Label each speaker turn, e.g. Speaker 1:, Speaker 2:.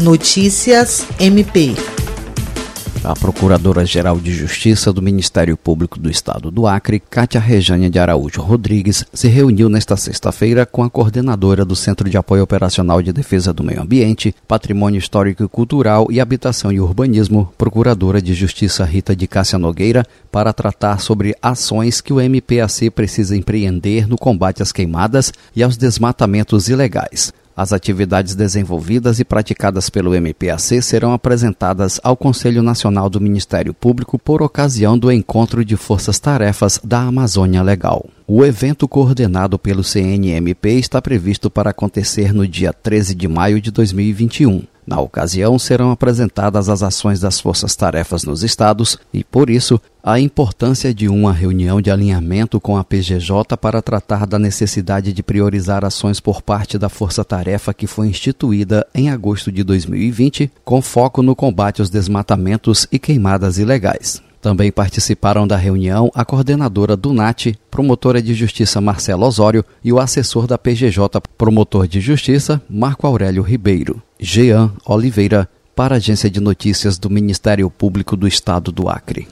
Speaker 1: Notícias MP.
Speaker 2: A Procuradora-Geral de Justiça do Ministério Público do Estado do Acre, Cátia Rejane de Araújo Rodrigues, se reuniu nesta sexta-feira com a coordenadora do Centro de Apoio Operacional de Defesa do Meio Ambiente, Patrimônio Histórico e Cultural e Habitação e Urbanismo, Procuradora de Justiça Rita de Cássia Nogueira, para tratar sobre ações que o MPAC precisa empreender no combate às queimadas e aos desmatamentos ilegais. As atividades desenvolvidas e praticadas pelo MPAC serão apresentadas ao Conselho Nacional do Ministério Público por ocasião do encontro de forças-tarefas da Amazônia Legal. O evento coordenado pelo CNMP está previsto para acontecer no dia 13 de maio de 2021. Na ocasião, serão apresentadas as ações das forças-tarefas nos estados e, por isso, a importância de uma reunião de alinhamento com a PGJ para tratar da necessidade de priorizar ações por parte da força-tarefa que foi instituída em agosto de 2020, com foco no combate aos desmatamentos e queimadas ilegais. Também participaram da reunião a coordenadora do NAT, promotora de justiça Marcelo Osório, e o assessor da PGJ, promotor de justiça Marco Aurélio Ribeiro. Jean Oliveira, para a Agência de Notícias do Ministério Público do Estado do Acre.